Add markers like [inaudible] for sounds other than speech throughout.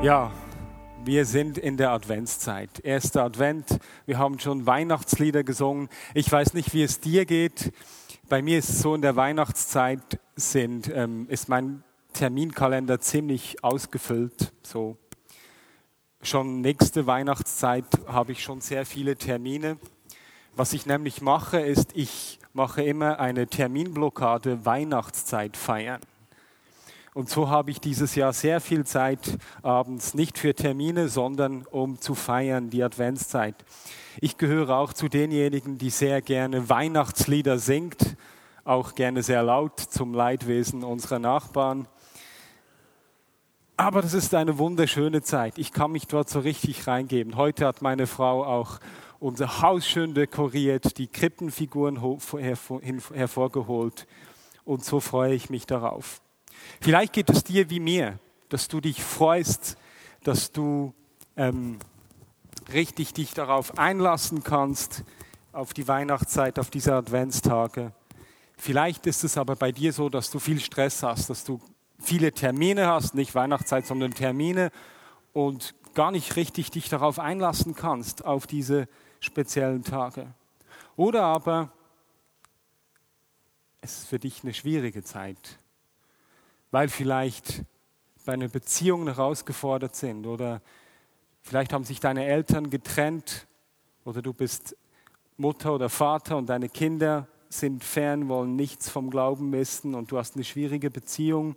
Ja, wir sind in der Adventszeit. Erster Advent. Wir haben schon Weihnachtslieder gesungen. Ich weiß nicht, wie es dir geht. Bei mir ist es so, in der Weihnachtszeit sind, ähm, ist mein Terminkalender ziemlich ausgefüllt. So schon nächste Weihnachtszeit habe ich schon sehr viele Termine. Was ich nämlich mache, ist, ich mache immer eine Terminblockade Weihnachtszeit feiern. Und so habe ich dieses Jahr sehr viel Zeit abends, nicht für Termine, sondern um zu feiern, die Adventszeit. Ich gehöre auch zu denjenigen, die sehr gerne Weihnachtslieder singt, auch gerne sehr laut zum Leidwesen unserer Nachbarn. Aber das ist eine wunderschöne Zeit. Ich kann mich dort so richtig reingeben. Heute hat meine Frau auch unser Haus schön dekoriert, die Krippenfiguren hervorgeholt. Und so freue ich mich darauf. Vielleicht geht es dir wie mir, dass du dich freust, dass du ähm, richtig dich darauf einlassen kannst, auf die Weihnachtszeit, auf diese Adventstage. Vielleicht ist es aber bei dir so, dass du viel Stress hast, dass du viele Termine hast, nicht Weihnachtszeit, sondern Termine und gar nicht richtig dich darauf einlassen kannst, auf diese speziellen Tage. Oder aber es ist für dich eine schwierige Zeit weil vielleicht deine Beziehungen herausgefordert sind oder vielleicht haben sich deine Eltern getrennt oder du bist Mutter oder Vater und deine Kinder sind fern, wollen nichts vom Glauben wissen und du hast eine schwierige Beziehung.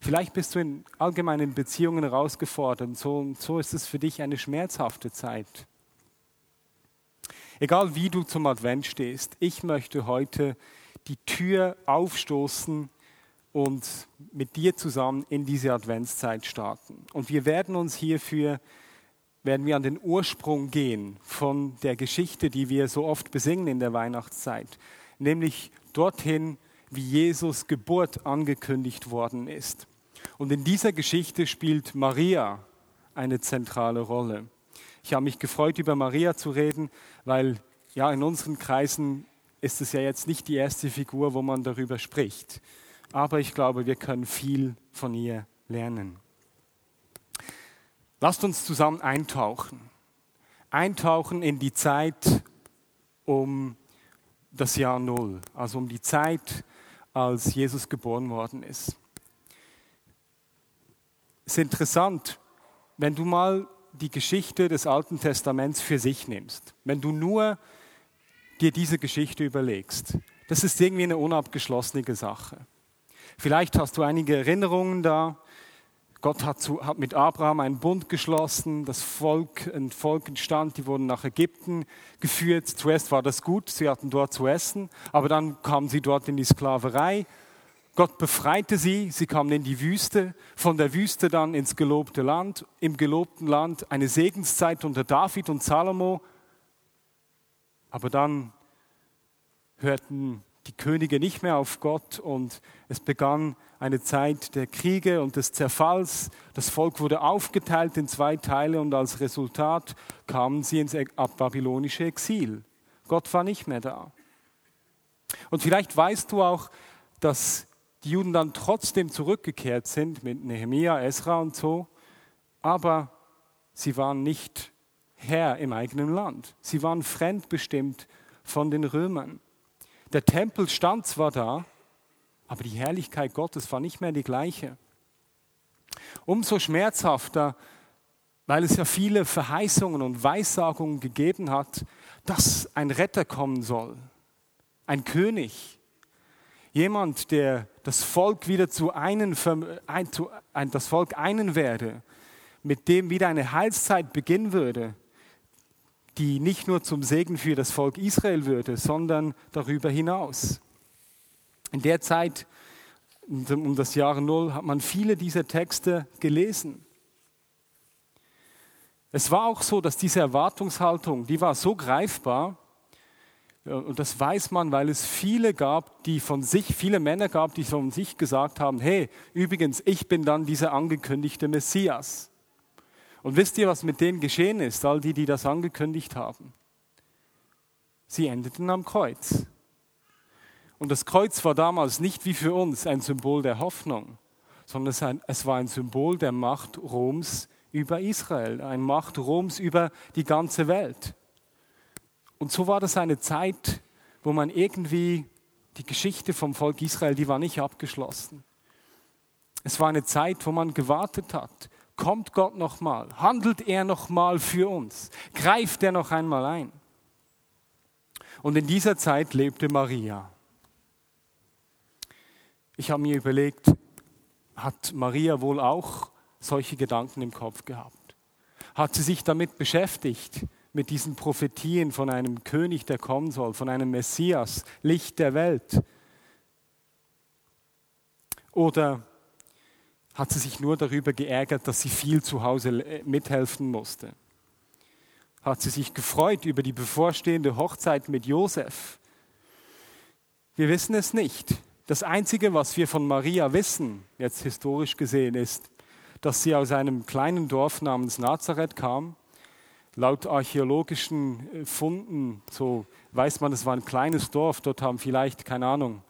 Vielleicht bist du in allgemeinen Beziehungen herausgefordert und so, und so ist es für dich eine schmerzhafte Zeit. Egal wie du zum Advent stehst, ich möchte heute die Tür aufstoßen und mit dir zusammen in diese Adventszeit starten. Und wir werden uns hierfür, werden wir an den Ursprung gehen von der Geschichte, die wir so oft besingen in der Weihnachtszeit, nämlich dorthin, wie Jesus Geburt angekündigt worden ist. Und in dieser Geschichte spielt Maria eine zentrale Rolle. Ich habe mich gefreut, über Maria zu reden, weil ja in unseren Kreisen ist es ja jetzt nicht die erste Figur, wo man darüber spricht aber ich glaube, wir können viel von ihr lernen. Lasst uns zusammen eintauchen. Eintauchen in die Zeit um das Jahr Null, also um die Zeit, als Jesus geboren worden ist. Es ist interessant, wenn du mal die Geschichte des Alten Testaments für sich nimmst, wenn du nur dir diese Geschichte überlegst. Das ist irgendwie eine unabgeschlossene Sache. Vielleicht hast du einige Erinnerungen da. Gott hat, zu, hat, mit Abraham einen Bund geschlossen, das Volk, ein Volk entstand, die wurden nach Ägypten geführt. Zuerst war das gut, sie hatten dort zu essen, aber dann kamen sie dort in die Sklaverei. Gott befreite sie, sie kamen in die Wüste, von der Wüste dann ins gelobte Land, im gelobten Land eine Segenszeit unter David und Salomo. Aber dann hörten die Könige nicht mehr auf Gott und es begann eine Zeit der Kriege und des Zerfalls. Das Volk wurde aufgeteilt in zwei Teile und als Resultat kamen sie ins babylonische Exil. Gott war nicht mehr da. Und vielleicht weißt du auch, dass die Juden dann trotzdem zurückgekehrt sind mit Nehemia, Esra und so, aber sie waren nicht Herr im eigenen Land. Sie waren fremdbestimmt von den Römern. Der Tempel stand zwar da, aber die Herrlichkeit Gottes war nicht mehr die gleiche. Umso schmerzhafter, weil es ja viele Verheißungen und Weissagungen gegeben hat, dass ein Retter kommen soll, ein König, jemand, der das Volk wieder zu einen, ein, zu, ein, das Volk einen werde, mit dem wieder eine Heilszeit beginnen würde, die nicht nur zum Segen für das Volk Israel würde, sondern darüber hinaus. In der Zeit, um das Jahr Null, hat man viele dieser Texte gelesen. Es war auch so, dass diese Erwartungshaltung, die war so greifbar, und das weiß man, weil es viele gab, die von sich, viele Männer gab, die von sich gesagt haben, hey, übrigens, ich bin dann dieser angekündigte Messias. Und wisst ihr, was mit denen geschehen ist, all die, die das angekündigt haben? Sie endeten am Kreuz. Und das Kreuz war damals nicht wie für uns ein Symbol der Hoffnung, sondern es war ein Symbol der Macht Roms über Israel, ein Macht Roms über die ganze Welt. Und so war das eine Zeit, wo man irgendwie die Geschichte vom Volk Israel, die war nicht abgeschlossen. Es war eine Zeit, wo man gewartet hat. Kommt Gott nochmal? Handelt er nochmal für uns? Greift er noch einmal ein? Und in dieser Zeit lebte Maria. Ich habe mir überlegt, hat Maria wohl auch solche Gedanken im Kopf gehabt? Hat sie sich damit beschäftigt, mit diesen Prophetien von einem König, der kommen soll, von einem Messias, Licht der Welt? Oder hat sie sich nur darüber geärgert, dass sie viel zu Hause mithelfen musste? Hat sie sich gefreut über die bevorstehende Hochzeit mit Josef? Wir wissen es nicht. Das Einzige, was wir von Maria wissen, jetzt historisch gesehen, ist, dass sie aus einem kleinen Dorf namens Nazareth kam Laut archäologischen äh, Funden, so weiß man, es war ein kleines Dorf, dort haben vielleicht, keine Ahnung,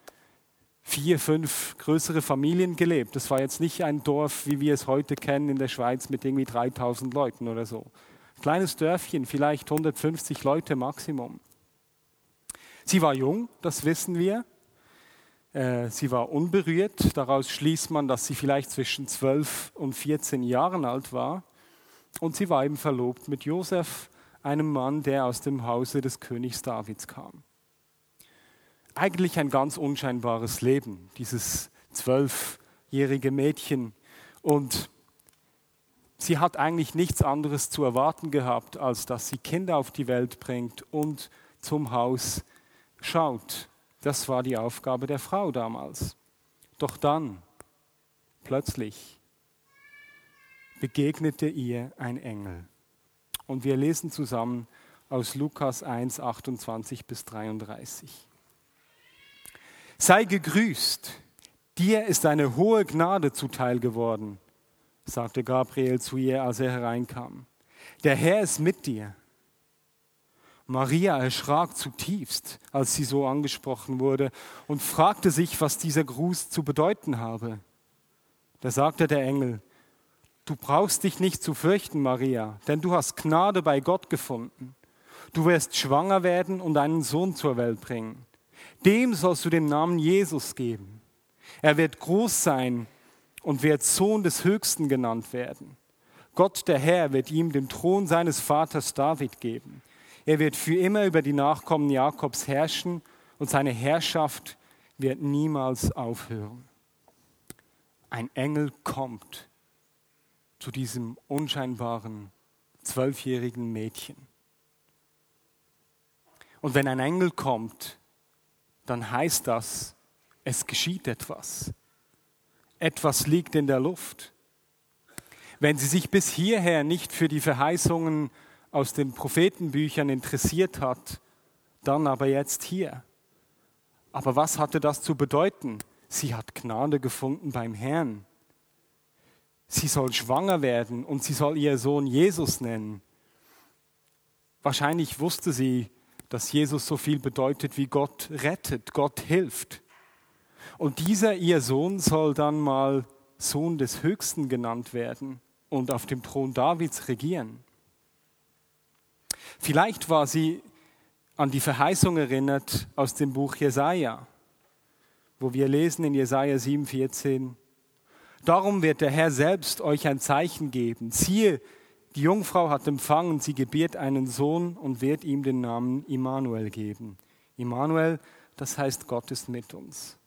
vier, fünf größere Familien gelebt. Das war jetzt nicht ein Dorf, wie wir es heute kennen in der Schweiz mit irgendwie 3000 Leuten oder so. Kleines Dörfchen, vielleicht 150 Leute Maximum. Sie war jung, das wissen wir. Äh, sie war unberührt. Daraus schließt man, dass sie vielleicht zwischen 12 und 14 Jahren alt war. Und sie war eben verlobt mit Josef, einem Mann, der aus dem Hause des Königs Davids kam. Eigentlich ein ganz unscheinbares Leben, dieses zwölfjährige Mädchen. Und sie hat eigentlich nichts anderes zu erwarten gehabt, als dass sie Kinder auf die Welt bringt und zum Haus schaut. Das war die Aufgabe der Frau damals. Doch dann, plötzlich, begegnete ihr ein Engel. Und wir lesen zusammen aus Lukas 1, 28 bis 33. Sei gegrüßt, dir ist eine hohe Gnade zuteil geworden, sagte Gabriel zu ihr, als er hereinkam. Der Herr ist mit dir. Maria erschrak zutiefst, als sie so angesprochen wurde und fragte sich, was dieser Gruß zu bedeuten habe. Da sagte der Engel, Du brauchst dich nicht zu fürchten, Maria, denn du hast Gnade bei Gott gefunden. Du wirst schwanger werden und einen Sohn zur Welt bringen. Dem sollst du den Namen Jesus geben. Er wird groß sein und wird Sohn des Höchsten genannt werden. Gott der Herr wird ihm den Thron seines Vaters David geben. Er wird für immer über die Nachkommen Jakobs herrschen und seine Herrschaft wird niemals aufhören. Ein Engel kommt zu diesem unscheinbaren zwölfjährigen Mädchen. Und wenn ein Engel kommt, dann heißt das, es geschieht etwas. Etwas liegt in der Luft. Wenn sie sich bis hierher nicht für die Verheißungen aus den Prophetenbüchern interessiert hat, dann aber jetzt hier. Aber was hatte das zu bedeuten? Sie hat Gnade gefunden beim Herrn sie soll schwanger werden und sie soll ihr Sohn Jesus nennen. Wahrscheinlich wusste sie, dass Jesus so viel bedeutet wie Gott rettet, Gott hilft. Und dieser ihr Sohn soll dann mal Sohn des Höchsten genannt werden und auf dem Thron Davids regieren. Vielleicht war sie an die Verheißung erinnert aus dem Buch Jesaja, wo wir lesen in Jesaja 7,14, Darum wird der Herr selbst euch ein Zeichen geben. Siehe, die Jungfrau hat empfangen, sie gebiert einen Sohn und wird ihm den Namen Immanuel geben. Immanuel, das heißt, Gott ist mit uns.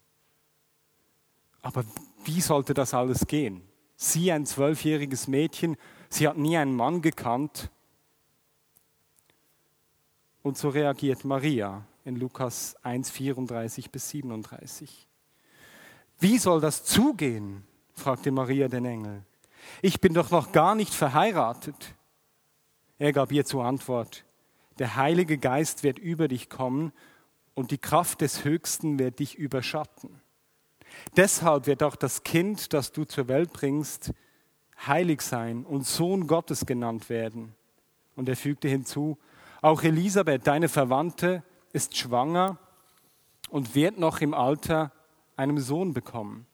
Aber wie sollte das alles gehen? Sie, ein zwölfjähriges Mädchen, sie hat nie einen Mann gekannt. Und so reagiert Maria in Lukas 1, 34 bis 37. Wie soll das zugehen? fragte Maria den Engel. Ich bin doch noch gar nicht verheiratet. Er gab ihr zur Antwort, der Heilige Geist wird über dich kommen und die Kraft des Höchsten wird dich überschatten. Deshalb wird auch das Kind, das du zur Welt bringst, heilig sein und Sohn Gottes genannt werden. Und er fügte hinzu, auch Elisabeth, deine Verwandte, ist schwanger und wird noch im Alter einen Sohn bekommen.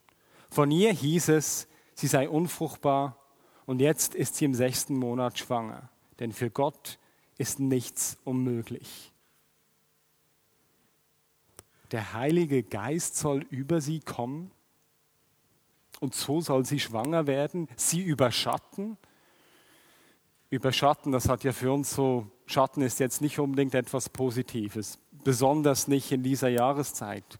Von ihr hieß es, sie sei unfruchtbar und jetzt ist sie im sechsten Monat schwanger, denn für Gott ist nichts unmöglich. Der Heilige Geist soll über sie kommen und so soll sie schwanger werden, sie überschatten. Überschatten, das hat ja für uns so, Schatten ist jetzt nicht unbedingt etwas Positives, besonders nicht in dieser Jahreszeit.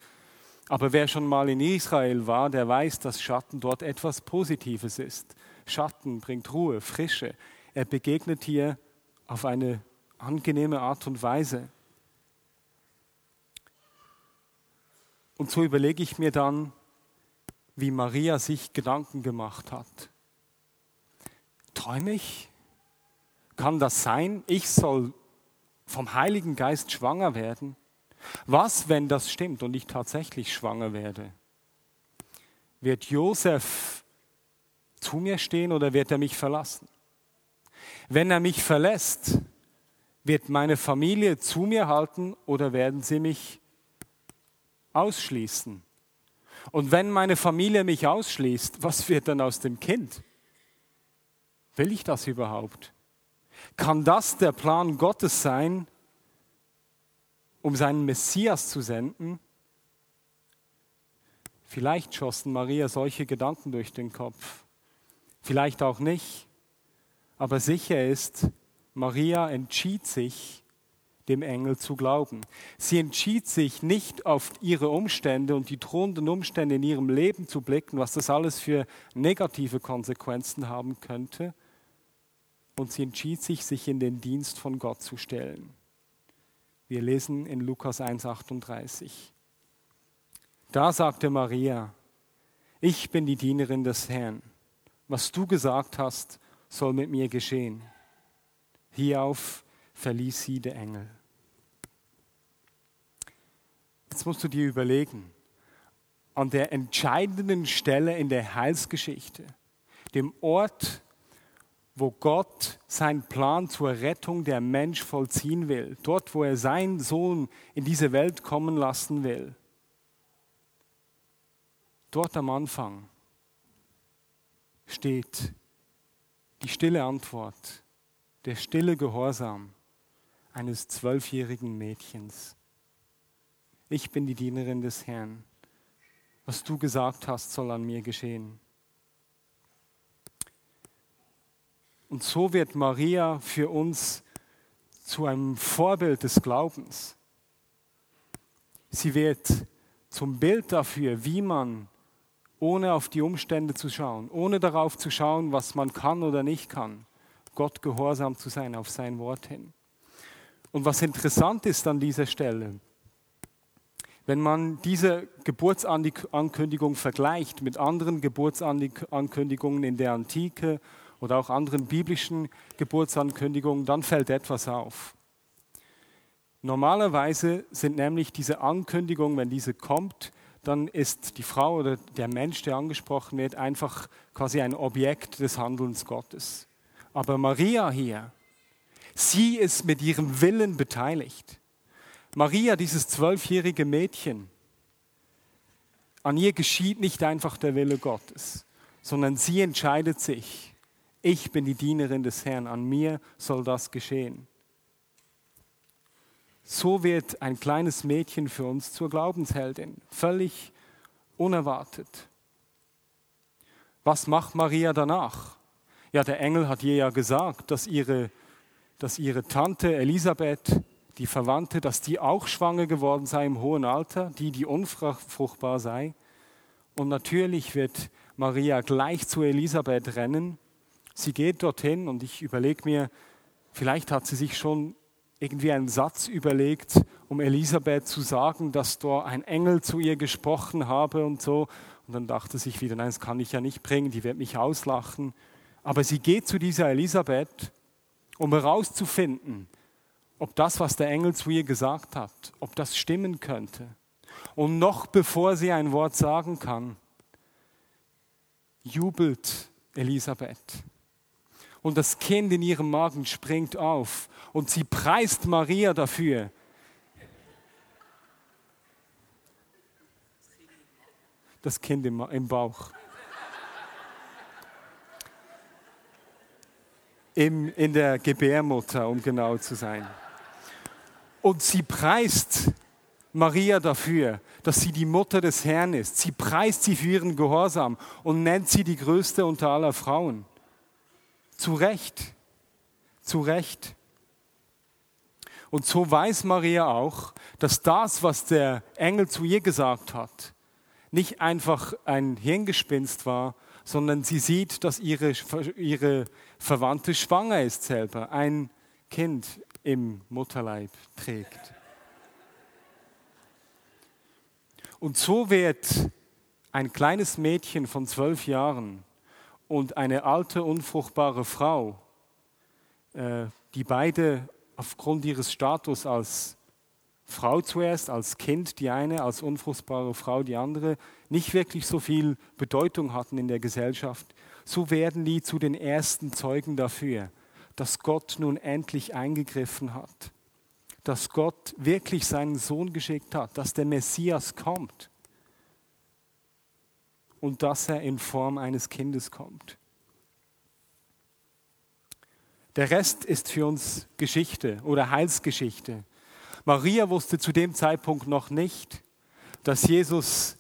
Aber wer schon mal in Israel war, der weiß, dass Schatten dort etwas Positives ist. Schatten bringt Ruhe, Frische. Er begegnet hier auf eine angenehme Art und Weise. Und so überlege ich mir dann, wie Maria sich Gedanken gemacht hat. Träume ich? Kann das sein? Ich soll vom Heiligen Geist schwanger werden? Was, wenn das stimmt und ich tatsächlich schwanger werde? Wird Josef zu mir stehen oder wird er mich verlassen? Wenn er mich verlässt, wird meine Familie zu mir halten oder werden sie mich ausschließen? Und wenn meine Familie mich ausschließt, was wird dann aus dem Kind? Will ich das überhaupt? Kann das der Plan Gottes sein, um seinen Messias zu senden? Vielleicht schossen Maria solche Gedanken durch den Kopf, vielleicht auch nicht, aber sicher ist, Maria entschied sich, dem Engel zu glauben. Sie entschied sich nicht auf ihre Umstände und die drohenden Umstände in ihrem Leben zu blicken, was das alles für negative Konsequenzen haben könnte. Und sie entschied sich, sich in den Dienst von Gott zu stellen. Wir lesen in Lukas 1.38. Da sagte Maria, ich bin die Dienerin des Herrn. Was du gesagt hast, soll mit mir geschehen. Hierauf verließ sie der Engel. Jetzt musst du dir überlegen, an der entscheidenden Stelle in der Heilsgeschichte, dem Ort, wo Gott seinen Plan zur Rettung der Mensch vollziehen will, dort, wo er seinen Sohn in diese Welt kommen lassen will, dort am Anfang steht die stille Antwort, der stille Gehorsam eines zwölfjährigen Mädchens. Ich bin die Dienerin des Herrn. Was du gesagt hast, soll an mir geschehen. Und so wird Maria für uns zu einem Vorbild des Glaubens. Sie wird zum Bild dafür, wie man, ohne auf die Umstände zu schauen, ohne darauf zu schauen, was man kann oder nicht kann, Gott gehorsam zu sein auf sein Wort hin. Und was interessant ist an dieser Stelle, wenn man diese Geburtsankündigung vergleicht mit anderen Geburtsankündigungen in der Antike oder auch anderen biblischen Geburtsankündigungen, dann fällt etwas auf. Normalerweise sind nämlich diese Ankündigungen, wenn diese kommt, dann ist die Frau oder der Mensch, der angesprochen wird, einfach quasi ein Objekt des Handelns Gottes. Aber Maria hier, sie ist mit ihrem Willen beteiligt. Maria, dieses zwölfjährige Mädchen, an ihr geschieht nicht einfach der Wille Gottes, sondern sie entscheidet sich, ich bin die Dienerin des Herrn, an mir soll das geschehen. So wird ein kleines Mädchen für uns zur Glaubensheldin, völlig unerwartet. Was macht Maria danach? Ja, der Engel hat ihr ja gesagt, dass ihre, dass ihre Tante Elisabeth, die Verwandte, dass die auch schwanger geworden sei im hohen Alter, die, die unfruchtbar sei. Und natürlich wird Maria gleich zu Elisabeth rennen. Sie geht dorthin und ich überlege mir, vielleicht hat sie sich schon irgendwie einen Satz überlegt, um Elisabeth zu sagen, dass da ein Engel zu ihr gesprochen habe und so. Und dann dachte sich wieder, nein, das kann ich ja nicht bringen, die wird mich auslachen. Aber sie geht zu dieser Elisabeth um herauszufinden, ob das, was der Engel zu ihr gesagt hat, ob das stimmen könnte. Und noch bevor sie ein Wort sagen kann, jubelt Elisabeth. Und das Kind in ihrem Magen springt auf und sie preist Maria dafür. Das Kind im, Bauch. Im, in der Gebärmutter, um genau zu sein. Und sie preist Maria dafür, dass sie die Mutter des Herrn ist. Sie preist sie für ihren Gehorsam und nennt sie die größte unter aller Frauen. Zu Recht, zu Recht. Und so weiß Maria auch, dass das, was der Engel zu ihr gesagt hat, nicht einfach ein Hirngespinst war, sondern sie sieht, dass ihre, ihre Verwandte schwanger ist selber, ein Kind im Mutterleib trägt. Und so wird ein kleines Mädchen von zwölf Jahren und eine alte, unfruchtbare Frau, äh, die beide aufgrund ihres Status als Frau zuerst, als Kind die eine, als unfruchtbare Frau die andere, nicht wirklich so viel Bedeutung hatten in der Gesellschaft, so werden die zu den ersten Zeugen dafür, dass Gott nun endlich eingegriffen hat, dass Gott wirklich seinen Sohn geschickt hat, dass der Messias kommt und dass er in Form eines Kindes kommt. Der Rest ist für uns Geschichte oder Heilsgeschichte. Maria wusste zu dem Zeitpunkt noch nicht, dass Jesus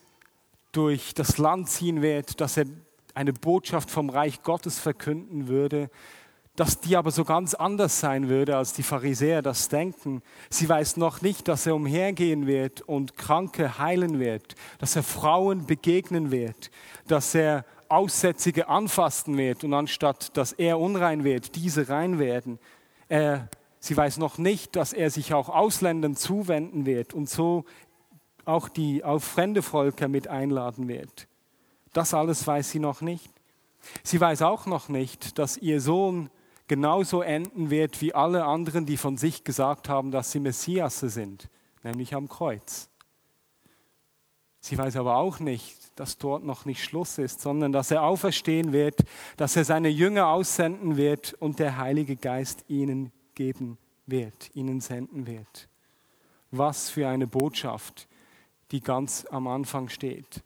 durch das Land ziehen wird, dass er eine Botschaft vom Reich Gottes verkünden würde, dass die aber so ganz anders sein würde, als die Pharisäer das denken. Sie weiß noch nicht, dass er umhergehen wird und Kranke heilen wird, dass er Frauen begegnen wird, dass er Aussätzige anfassen wird und anstatt dass er unrein wird, diese rein werden. Er, sie weiß noch nicht, dass er sich auch Ausländern zuwenden wird und so auch die auf fremde Völker mit einladen wird. Das alles weiß sie noch nicht. Sie weiß auch noch nicht, dass ihr Sohn genauso enden wird wie alle anderen, die von sich gesagt haben, dass sie Messiasse sind, nämlich am Kreuz. Sie weiß aber auch nicht, dass dort noch nicht Schluss ist, sondern dass er auferstehen wird, dass er seine Jünger aussenden wird und der Heilige Geist ihnen geben wird, ihnen senden wird. Was für eine Botschaft, die ganz am Anfang steht.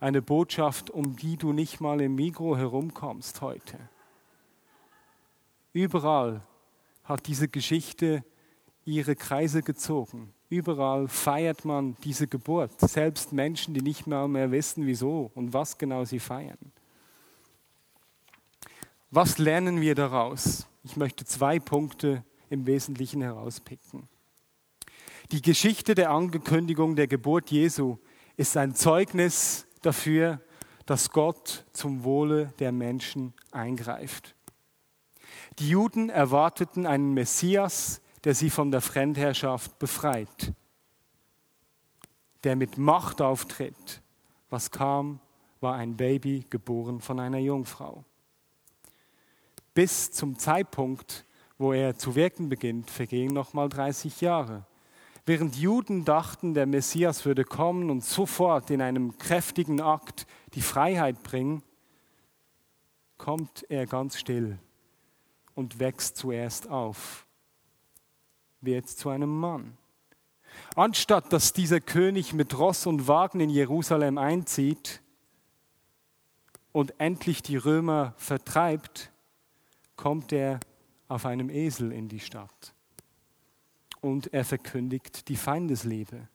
Eine Botschaft, um die du nicht mal im Mikro herumkommst heute. Überall hat diese Geschichte ihre Kreise gezogen. Überall feiert man diese Geburt. Selbst Menschen, die nicht mehr, mehr wissen, wieso und was genau sie feiern. Was lernen wir daraus? Ich möchte zwei Punkte im Wesentlichen herauspicken. Die Geschichte der Angekündigung der Geburt Jesu ist ein Zeugnis dafür, dass Gott zum Wohle der Menschen eingreift. Die Juden erwarteten einen Messias, der sie von der Fremdherrschaft befreit, der mit Macht auftritt. Was kam, war ein Baby geboren von einer Jungfrau. Bis zum Zeitpunkt, wo er zu wirken beginnt, vergehen noch mal 30 Jahre. Während Juden dachten, der Messias würde kommen und sofort in einem kräftigen Akt die Freiheit bringen, kommt er ganz still und wächst zuerst auf, wird zu einem Mann. Anstatt dass dieser König mit Ross und Wagen in Jerusalem einzieht und endlich die Römer vertreibt, kommt er auf einem Esel in die Stadt und er verkündigt die Feindesliebe.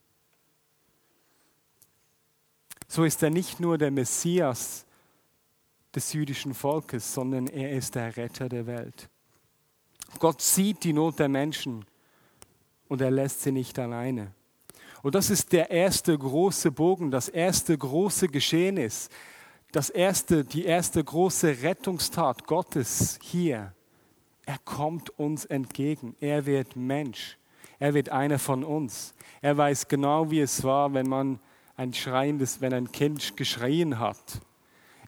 So ist er nicht nur der Messias, des jüdischen Volkes, sondern er ist der Retter der Welt. Gott sieht die Not der Menschen und er lässt sie nicht alleine. Und das ist der erste große Bogen, das erste große Geschehnis, das erste, die erste große Rettungstat Gottes hier. Er kommt uns entgegen. Er wird Mensch. Er wird einer von uns. Er weiß genau, wie es war, wenn man ein schreiendes, wenn ein Kind geschrien hat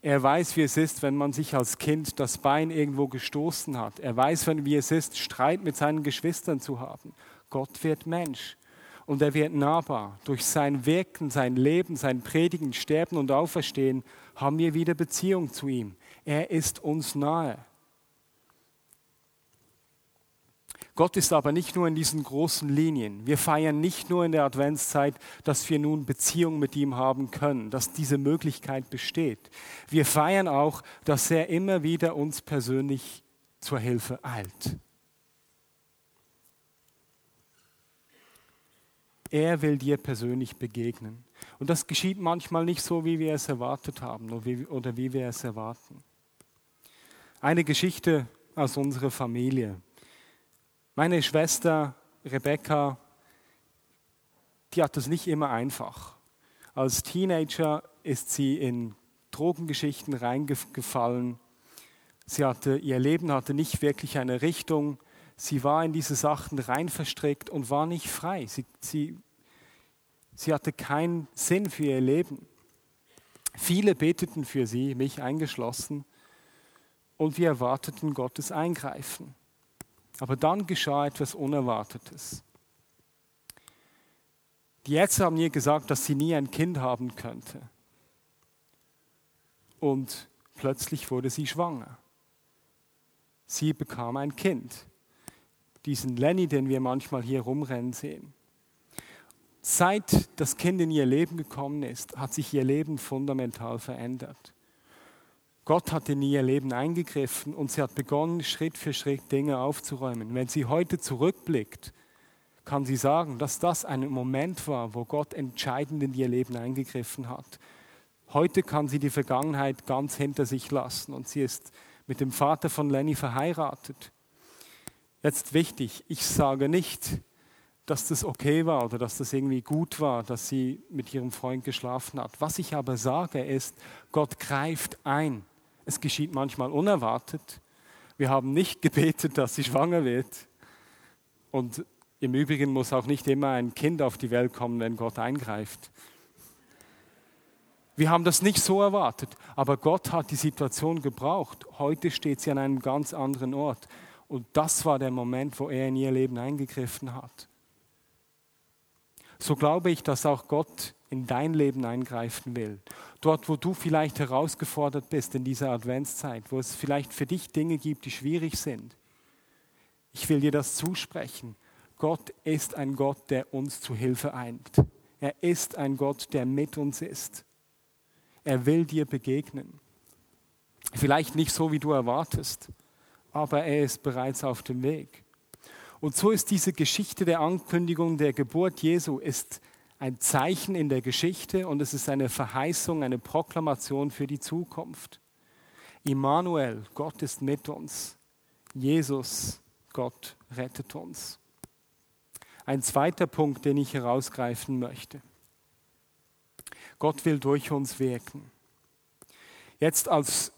Er weiß, wie es ist, wenn man sich als Kind das Bein irgendwo gestoßen hat. Er weiß, wie es ist, Streit mit seinen Geschwistern zu haben. Gott wird Mensch und er wird nahbar. Durch sein Wirken, sein Leben, sein Predigen, Sterben und Auferstehen haben wir wieder Beziehung zu ihm. Er ist uns nahe. Gott ist aber nicht nur in diesen großen Linien. Wir feiern nicht nur in der Adventszeit, dass wir nun Beziehung mit ihm haben können, dass diese Möglichkeit besteht. Wir feiern auch, dass er immer wieder uns persönlich zur Hilfe eilt. Er will dir persönlich begegnen. Und das geschieht manchmal nicht so, wie wir es erwartet haben oder wie wir es erwarten. Eine Geschichte aus unserer Familie. Meine Schwester Rebecca, die hat es nicht immer einfach. Als Teenager ist sie in Drogengeschichten reingefallen. Sie hatte, ihr Leben hatte nicht wirklich eine Richtung. Sie war in diese Sachen rein verstrickt und war nicht frei. Sie, sie, sie hatte keinen Sinn für ihr Leben. Viele beteten für sie, mich eingeschlossen, und wir erwarteten Gottes Eingreifen. Aber dann geschah etwas Unerwartetes. Die Ärzte haben ihr gesagt, dass sie nie ein Kind haben könnte. Und plötzlich wurde sie schwanger. Sie bekam ein Kind. Diesen Lenny, den wir manchmal hier rumrennen sehen. Seit das Kind in ihr Leben gekommen ist, hat sich ihr Leben fundamental verändert. Gott hat in ihr Leben eingegriffen und sie hat begonnen, Schritt für Schritt Dinge aufzuräumen. Wenn sie heute zurückblickt, kann sie sagen, dass das ein Moment war, wo Gott entscheidend in ihr Leben eingegriffen hat. Heute kann sie die Vergangenheit ganz hinter sich lassen und sie ist mit dem Vater von Lenny verheiratet. Jetzt wichtig, ich sage nicht, dass das okay war oder dass das irgendwie gut war, dass sie mit ihrem Freund geschlafen hat. Was ich aber sage ist, Gott greift ein. Es geschieht manchmal unerwartet. Wir haben nicht [laughs] gebetet, dass sie schwanger wird. Und im Übrigen muss auch nicht immer ein Kind auf die Welt kommen, wenn Gott eingreift. Wir haben das nicht so erwartet, aber Gott hat die Situation gebraucht. Heute steht sie an einem ganz anderen Ort. Und das war der Moment, wo er in ihr Leben eingegriffen hat. So glaube ich, dass auch Gott in dein Leben eingreifen will. Dort, wo du vielleicht herausgefordert bist in dieser Adventszeit, wo es vielleicht für dich Dinge gibt, die schwierig sind. Ich will dir das zusprechen. Gott ist ein Gott, der uns zu Hilfe eint. Er ist ein Gott, der mit uns ist. Er will dir begegnen. Vielleicht nicht so, wie du erwartest, aber er ist bereits auf dem Weg. Und so ist diese Geschichte der Ankündigung der Geburt Jesu ist ein Zeichen in der Geschichte und es ist eine Verheißung, eine Proklamation für die Zukunft. Immanuel, Gott ist mit uns. Jesus, Gott rettet uns. Ein zweiter Punkt, den ich herausgreifen möchte. Gott will durch uns wirken. Jetzt als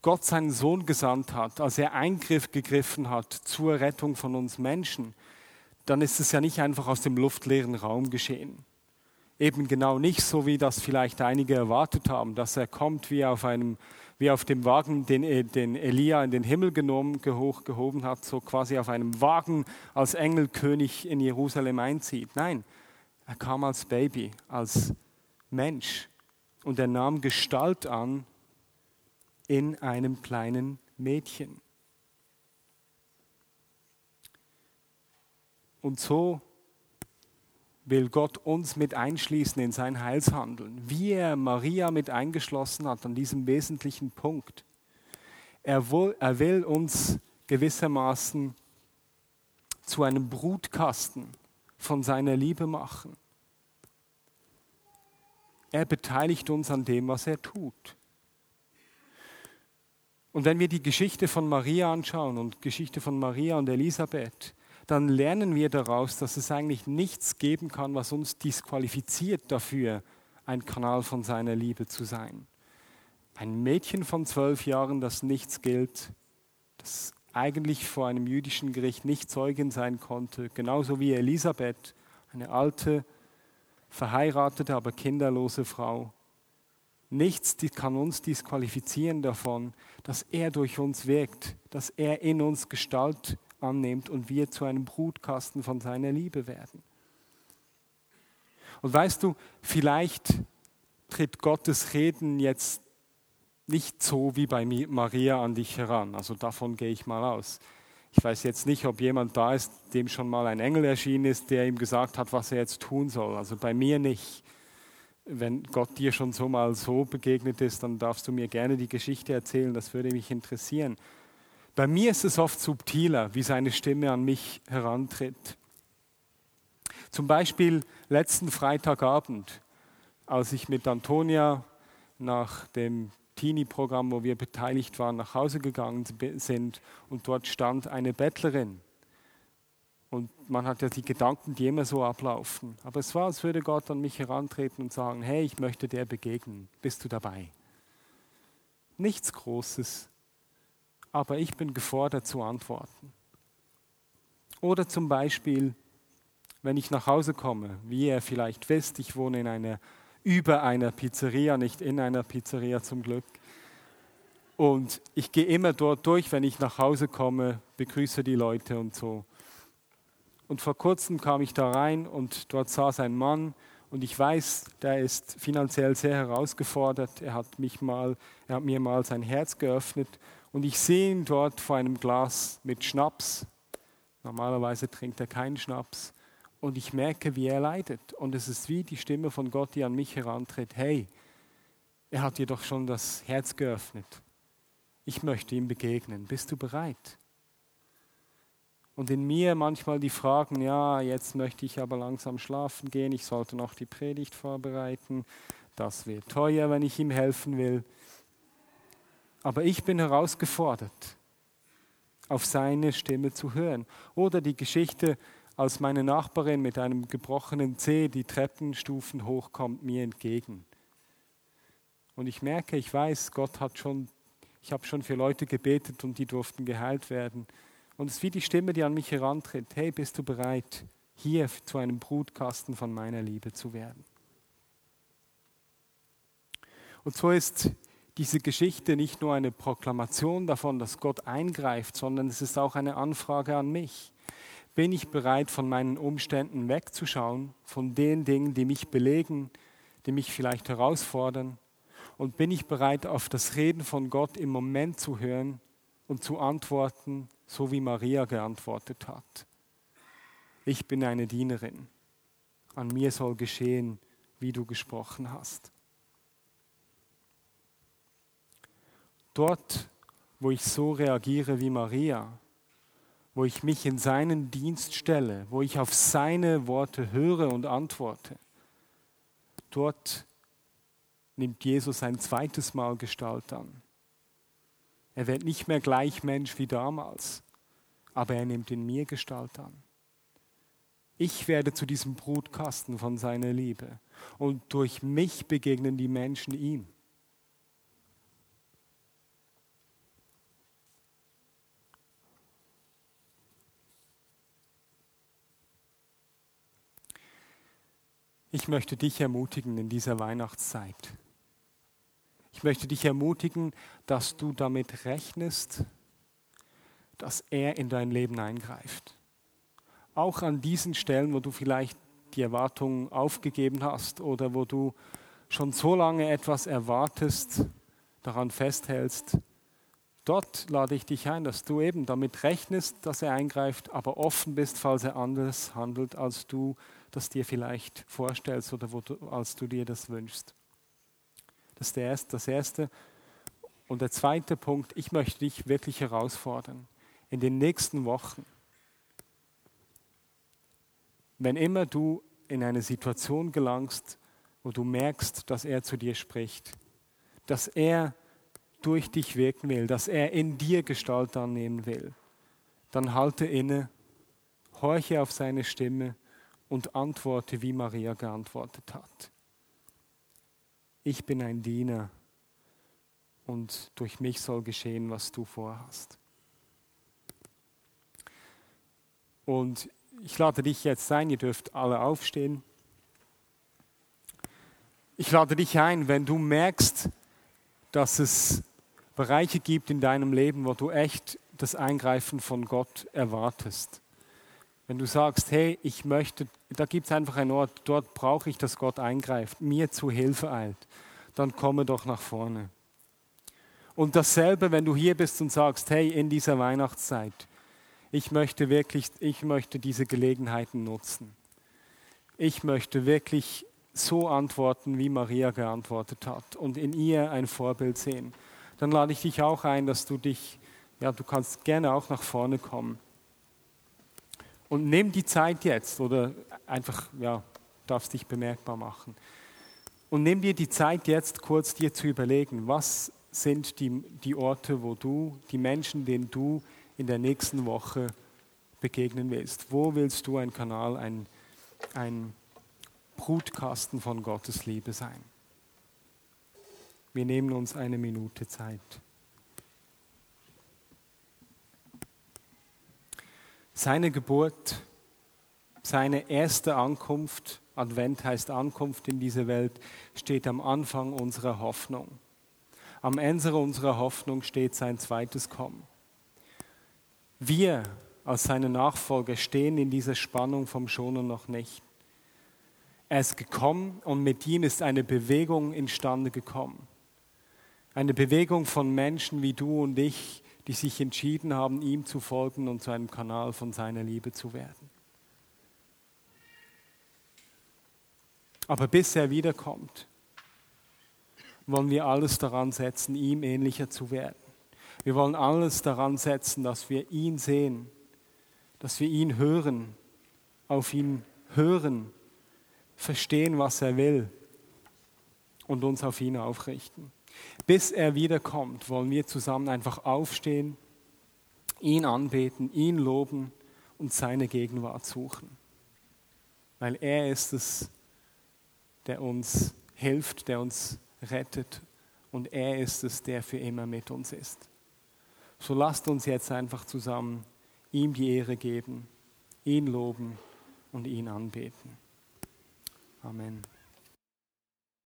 Gott seinen Sohn gesandt hat, als er Eingriff gegriffen hat zur Rettung von uns Menschen, dann ist es ja nicht einfach aus dem luftleeren Raum geschehen. Eben genau nicht so, wie das vielleicht einige erwartet haben, dass er kommt wie auf, einem, wie auf dem Wagen, den, äh, den Elia in den Himmel genommen, gehoben hat, so quasi auf einem Wagen als Engelkönig in Jerusalem einzieht. Nein, er kam als Baby, als Mensch und er nahm Gestalt an in einem kleinen Mädchen. Und so will Gott uns mit einschließen in sein Heilshandeln, wie er Maria mit eingeschlossen hat an diesem wesentlichen Punkt. Er will, er will uns gewissermaßen zu einem Brutkasten von seiner Liebe machen. Er beteiligt uns an dem, was er tut. Und wenn wir die Geschichte von Maria anschauen und Geschichte von Maria und Elisabeth, dann lernen wir daraus, dass es eigentlich nichts geben kann, was uns disqualifiziert dafür, ein Kanal von seiner Liebe zu sein. Ein Mädchen von zwölf Jahren, das nichts gilt, das eigentlich vor einem jüdischen Gericht nicht Zeugin sein konnte, genauso wie Elisabeth, eine alte, verheiratete, aber kinderlose Frau. Nichts kann uns disqualifizieren davon, dass er durch uns wirkt, dass er in uns Gestalt annimmt und wir zu einem Brutkasten von seiner Liebe werden. Und weißt du, vielleicht tritt Gottes Reden jetzt nicht so wie bei Maria an dich heran. Also davon gehe ich mal aus. Ich weiß jetzt nicht, ob jemand da ist, dem schon mal ein Engel erschienen ist, der ihm gesagt hat, was er jetzt tun soll. Also bei mir nicht. Wenn Gott dir schon so mal so begegnet ist, dann darfst du mir gerne die Geschichte erzählen. Das würde mich interessieren. Bei mir ist es oft subtiler, wie seine Stimme an mich herantritt. Zum Beispiel letzten Freitagabend, als ich mit Antonia nach dem Teenie-Programm, wo wir beteiligt waren, nach Hause gegangen sind und dort stand eine Bettlerin. Und man hat ja die Gedanken, die immer so ablaufen. Aber es war, als würde Gott an mich herantreten und sagen, hey, ich möchte dir begegnen. Bist du dabei? Nichts Großes, aber ich bin gefordert zu antworten. Oder zum Beispiel, wenn ich nach Hause komme, wie ihr vielleicht wisst, ich wohne in einer über einer Pizzeria, nicht in einer Pizzeria zum Glück. Und ich gehe immer dort durch, wenn ich nach Hause komme, begrüße die Leute und so. Und vor kurzem kam ich da rein und dort saß ein Mann und ich weiß, der ist finanziell sehr herausgefordert. Er hat mich mal, er hat mir mal sein Herz geöffnet und ich sehe ihn dort vor einem Glas mit Schnaps. Normalerweise trinkt er keinen Schnaps und ich merke, wie er leidet. Und es ist wie die Stimme von Gott, die an mich herantritt. Hey, er hat dir doch schon das Herz geöffnet. Ich möchte ihm begegnen. Bist du bereit? Und in mir manchmal die Fragen, ja, jetzt möchte ich aber langsam schlafen gehen, ich sollte noch die Predigt vorbereiten, das wird teuer, wenn ich ihm helfen will. Aber ich bin herausgefordert, auf seine Stimme zu hören. Oder die Geschichte, als meine Nachbarin mit einem gebrochenen Zeh die Treppenstufen hochkommt mir entgegen. Und ich merke, ich weiß, Gott hat schon, ich habe schon für Leute gebetet und die durften geheilt werden. Und es ist wie die Stimme, die an mich herantritt. Hey, bist du bereit, hier zu einem Brutkasten von meiner Liebe zu werden? Und so ist diese Geschichte nicht nur eine Proklamation davon, dass Gott eingreift, sondern es ist auch eine Anfrage an mich. Bin ich bereit, von meinen Umständen wegzuschauen, von den Dingen, die mich belegen, die mich vielleicht herausfordern? Und bin ich bereit, auf das Reden von Gott im Moment zu hören und zu antworten, so wie Maria geantwortet hat? Ich bin eine Dienerin. An mir soll geschehen, wie du gesprochen hast. Dort, wo ich so reagiere wie Maria, wo ich mich in seinen Dienst stelle, wo ich auf seine Worte höre und antworte, dort nimmt Jesus ein zweites Mal Gestalt an. Er wird nicht mehr gleich Mensch wie damals, aber er nimmt in mir Gestalt an. Ich werde zu diesem Brutkasten von seiner Liebe und durch mich begegnen die Menschen ihm. Ich möchte dich ermutigen in dieser Weihnachtszeit. Ich möchte dich ermutigen, dass du damit rechnest, dass er in dein Leben eingreift. Auch an diesen Stellen, wo du vielleicht die Erwartungen aufgegeben hast oder wo du schon so lange etwas erwartest, daran festhältst, dort lade ich dich ein, dass du eben damit rechnest, dass er eingreift, aber offen bist, falls er anders handelt, als du das dir vielleicht vorstellst oder wo du, als du dir das wünschst. Das ist der erste, das Erste. Und der zweite Punkt, ich möchte dich wirklich herausfordern, in den nächsten Wochen, wenn immer du in eine Situation gelangst, wo du merkst, dass er zu dir spricht, dass er durch dich wirken will, dass er in dir Gestalt annehmen will, dann halte inne, horche auf seine Stimme und antworte, wie Maria geantwortet hat. Ich bin ein Diener und durch mich soll geschehen, was du vorhast. Und ich lade dich jetzt ein, ihr dürft alle aufstehen. Ich lade dich ein, wenn du merkst, dass es Bereiche gibt in deinem Leben, wo du echt das Eingreifen von Gott erwartest. Wenn du sagst, hey, ich möchte, da gibt es einfach einen Ort, dort brauche ich, dass Gott eingreift, mir zu Hilfe eilt, dann komme doch nach vorne. Und dasselbe, wenn du hier bist und sagst, hey, in dieser Weihnachtszeit, ich möchte wirklich, ich möchte diese Gelegenheiten nutzen. Ich möchte wirklich so antworten, wie Maria geantwortet hat und in ihr ein Vorbild sehen. Dann lade ich dich auch ein, dass du dich, ja, du kannst gerne auch nach vorne kommen. Und nimm die Zeit jetzt oder einfach, ja, darfst dich bemerkbar machen. Und nimm dir die Zeit jetzt kurz dir zu überlegen, was sind die, die Orte, wo du, die Menschen, denen du in der nächsten Woche begegnen willst. Wo willst du ein Kanal, ein, ein Brutkasten von Gottes Liebe sein? Wir nehmen uns eine Minute Zeit. Seine Geburt, seine erste Ankunft, Advent heißt Ankunft in diese Welt, steht am Anfang unserer Hoffnung. Am Ende unserer Hoffnung steht sein zweites Kommen. Wir als seine Nachfolger stehen in dieser Spannung vom Schon und noch nicht. Er ist gekommen und mit ihm ist eine Bewegung instande gekommen. Eine Bewegung von Menschen wie du und ich, die sich entschieden haben, ihm zu folgen und zu einem Kanal von seiner Liebe zu werden. Aber bis er wiederkommt, wollen wir alles daran setzen, ihm ähnlicher zu werden. Wir wollen alles daran setzen, dass wir ihn sehen, dass wir ihn hören, auf ihn hören, verstehen, was er will und uns auf ihn aufrichten. Bis er wiederkommt, wollen wir zusammen einfach aufstehen, ihn anbeten, ihn loben und seine Gegenwart suchen. Weil er ist es, der uns hilft, der uns rettet und er ist es, der für immer mit uns ist. So lasst uns jetzt einfach zusammen ihm die Ehre geben, ihn loben und ihn anbeten. Amen.